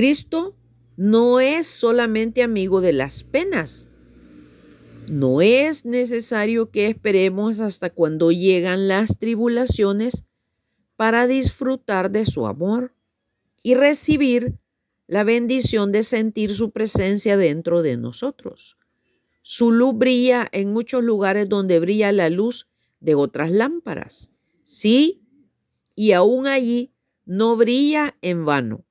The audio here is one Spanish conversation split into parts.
Cristo no es solamente amigo de las penas. No es necesario que esperemos hasta cuando llegan las tribulaciones para disfrutar de su amor y recibir la bendición de sentir su presencia dentro de nosotros. Su luz brilla en muchos lugares donde brilla la luz de otras lámparas. Sí, y aún allí no brilla en vano.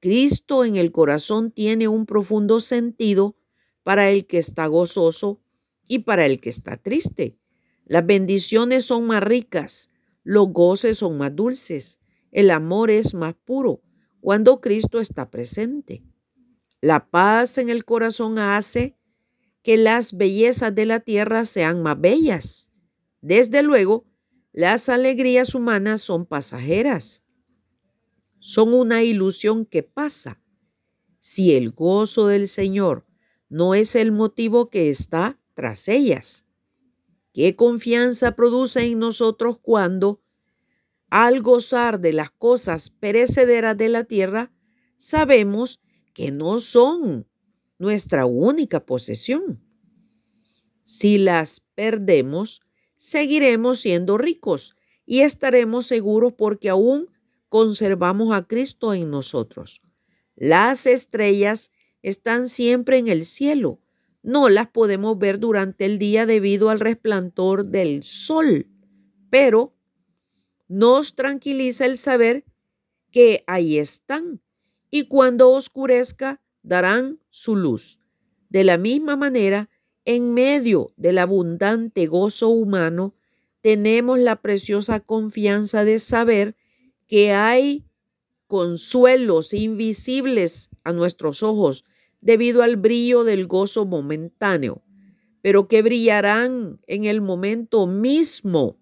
Cristo en el corazón tiene un profundo sentido para el que está gozoso y para el que está triste. Las bendiciones son más ricas, los goces son más dulces, el amor es más puro cuando Cristo está presente. La paz en el corazón hace que las bellezas de la tierra sean más bellas. Desde luego, las alegrías humanas son pasajeras. Son una ilusión que pasa. Si el gozo del Señor no es el motivo que está tras ellas. ¿Qué confianza produce en nosotros cuando al gozar de las cosas perecederas de la tierra, sabemos que no son nuestra única posesión. Si las perdemos, seguiremos siendo ricos y estaremos seguros porque aún conservamos a Cristo en nosotros. Las estrellas están siempre en el cielo. No las podemos ver durante el día debido al resplandor del sol, pero nos tranquiliza el saber que ahí están y cuando oscurezca darán su luz. De la misma manera, en medio del abundante gozo humano, tenemos la preciosa confianza de saber que hay consuelos invisibles a nuestros ojos debido al brillo del gozo momentáneo, pero que brillarán en el momento mismo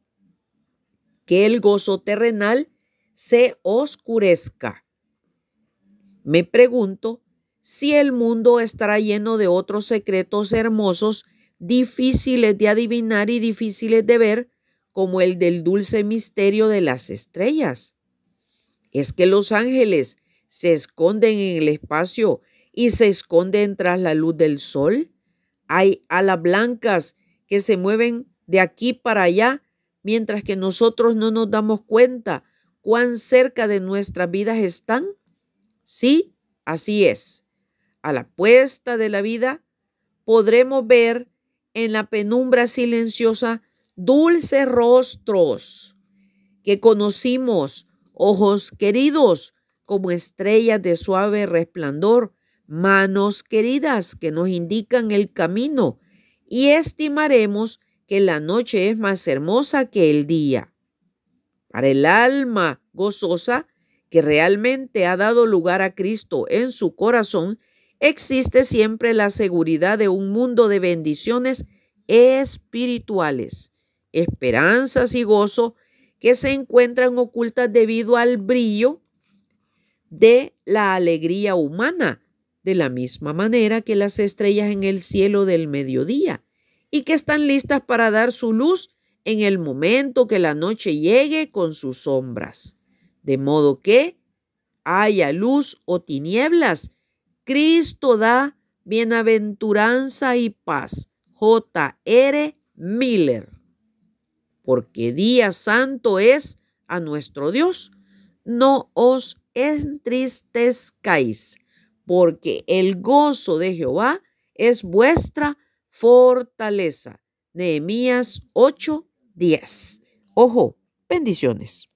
que el gozo terrenal se oscurezca. Me pregunto si el mundo estará lleno de otros secretos hermosos, difíciles de adivinar y difíciles de ver, como el del dulce misterio de las estrellas. Es que los ángeles se esconden en el espacio y se esconden tras la luz del sol. Hay alas blancas que se mueven de aquí para allá mientras que nosotros no nos damos cuenta cuán cerca de nuestras vidas están? Sí, así es. A la puesta de la vida podremos ver en la penumbra silenciosa dulces rostros que conocimos, ojos queridos como estrellas de suave resplandor, manos queridas que nos indican el camino y estimaremos que la noche es más hermosa que el día. Para el alma gozosa que realmente ha dado lugar a Cristo en su corazón, existe siempre la seguridad de un mundo de bendiciones espirituales, esperanzas y gozo que se encuentran ocultas debido al brillo de la alegría humana, de la misma manera que las estrellas en el cielo del mediodía y que están listas para dar su luz en el momento que la noche llegue con sus sombras. De modo que haya luz o tinieblas, Cristo da bienaventuranza y paz. J.R. Miller. Porque día santo es a nuestro Dios. No os entristezcáis, porque el gozo de Jehová es vuestra fortaleza. Nehemías 8:10. Ojo, bendiciones.